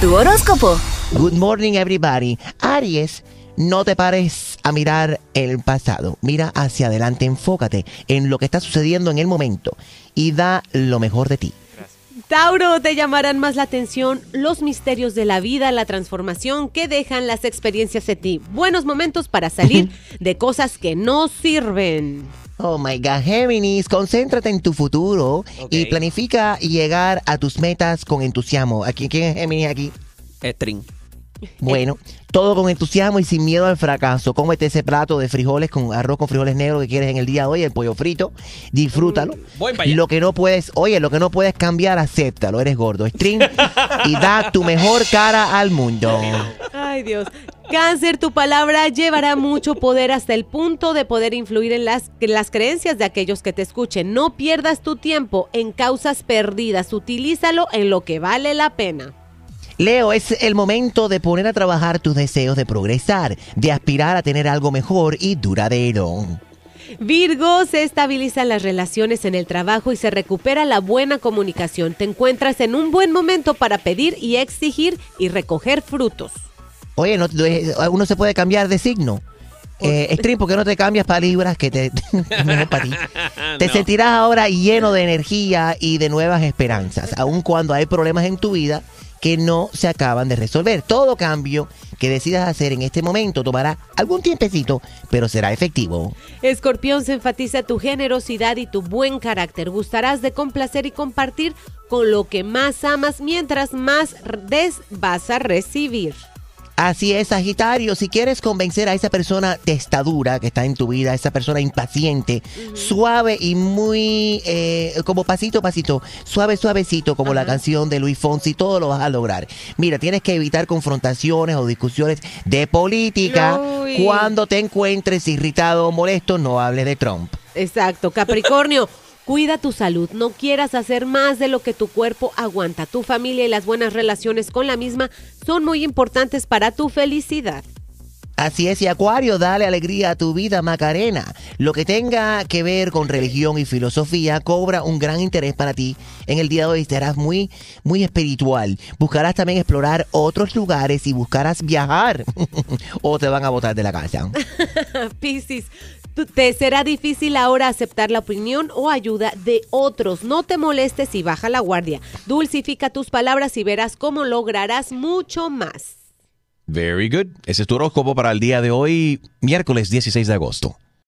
Tu horóscopo. Good morning, everybody. Aries, no te pares a mirar el pasado. Mira hacia adelante, enfócate en lo que está sucediendo en el momento y da lo mejor de ti. Tauro, te llamarán más la atención los misterios de la vida, la transformación que dejan las experiencias de ti. Buenos momentos para salir de cosas que no sirven. Oh my God, Géminis, concéntrate en tu futuro y planifica llegar a tus metas con entusiasmo. ¿Aquí, ¿Quién es Géminis aquí? String. Bueno, todo con entusiasmo y sin miedo al fracaso. Cómete ese plato de frijoles con arroz con frijoles negros que quieres en el día de hoy, el pollo frito. Disfrútalo. Allá. Lo que no puedes, oye, lo que no puedes cambiar, acéptalo. Eres gordo. String y da tu mejor cara al mundo. Ay Dios. Cáncer, tu palabra llevará mucho poder hasta el punto de poder influir en las, en las creencias de aquellos que te escuchen. No pierdas tu tiempo en causas perdidas. Utilízalo en lo que vale la pena. Leo, es el momento de poner a trabajar tus deseos de progresar, de aspirar a tener algo mejor y duradero. Virgo, se estabilizan las relaciones en el trabajo y se recupera la buena comunicación. Te encuentras en un buen momento para pedir y exigir y recoger frutos. Oye, no, eh, uno se puede cambiar de signo. Eh, String, ¿por qué no te cambias para Libras? Que te, mejor para ti. Te No. sentirás ahora lleno de energía y de nuevas esperanzas, aun cuando hay problemas en tu vida que no se acaban de resolver. Todo cambio que decidas hacer en este momento tomará algún tiempecito, pero será efectivo. Escorpión se enfatiza tu generosidad y tu buen carácter. Gustarás de complacer y compartir con lo que más amas mientras más des vas a recibir. Así es, Sagitario, si quieres convencer a esa persona testadura que está en tu vida, esa persona impaciente, suave y muy, eh, como pasito a pasito, suave, suavecito, como la canción de Luis Fonsi, todo lo vas a lograr. Mira, tienes que evitar confrontaciones o discusiones de política. Uy. Cuando te encuentres irritado o molesto, no hables de Trump. Exacto, Capricornio. Cuida tu salud, no quieras hacer más de lo que tu cuerpo aguanta. Tu familia y las buenas relaciones con la misma son muy importantes para tu felicidad. Así es, y Acuario, dale alegría a tu vida, Macarena. Lo que tenga que ver con religión y filosofía cobra un gran interés para ti. En el día de hoy serás muy, muy espiritual. Buscarás también explorar otros lugares y buscarás viajar. o te van a botar de la casa. Piscis, te será difícil ahora aceptar la opinión o ayuda de otros. No te molestes y baja la guardia. Dulcifica tus palabras y verás cómo lograrás mucho más. Very good. Ese es tu horóscopo para el día de hoy, miércoles 16 de agosto.